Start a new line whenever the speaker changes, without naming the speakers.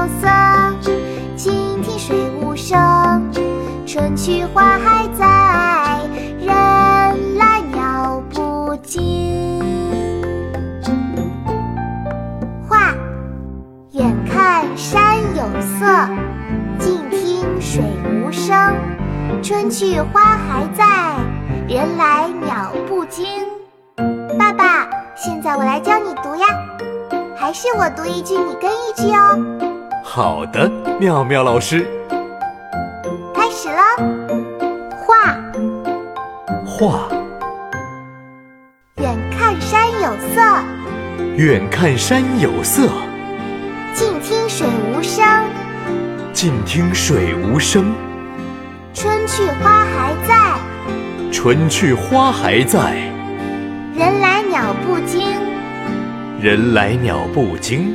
有色近听水无声春去花还在人来鸟不惊画远看山有色近听水无声春去花还在人来鸟不惊。爸爸现在我来教你读呀还是我读一句你跟一句哦。
好的，妙妙老师。
开始了，画。
画。
远看山有色。
远看山有色。
近听水无声。
近听水无声。
春去花还在，
春去花还在。
人来鸟不惊，
人来鸟不惊。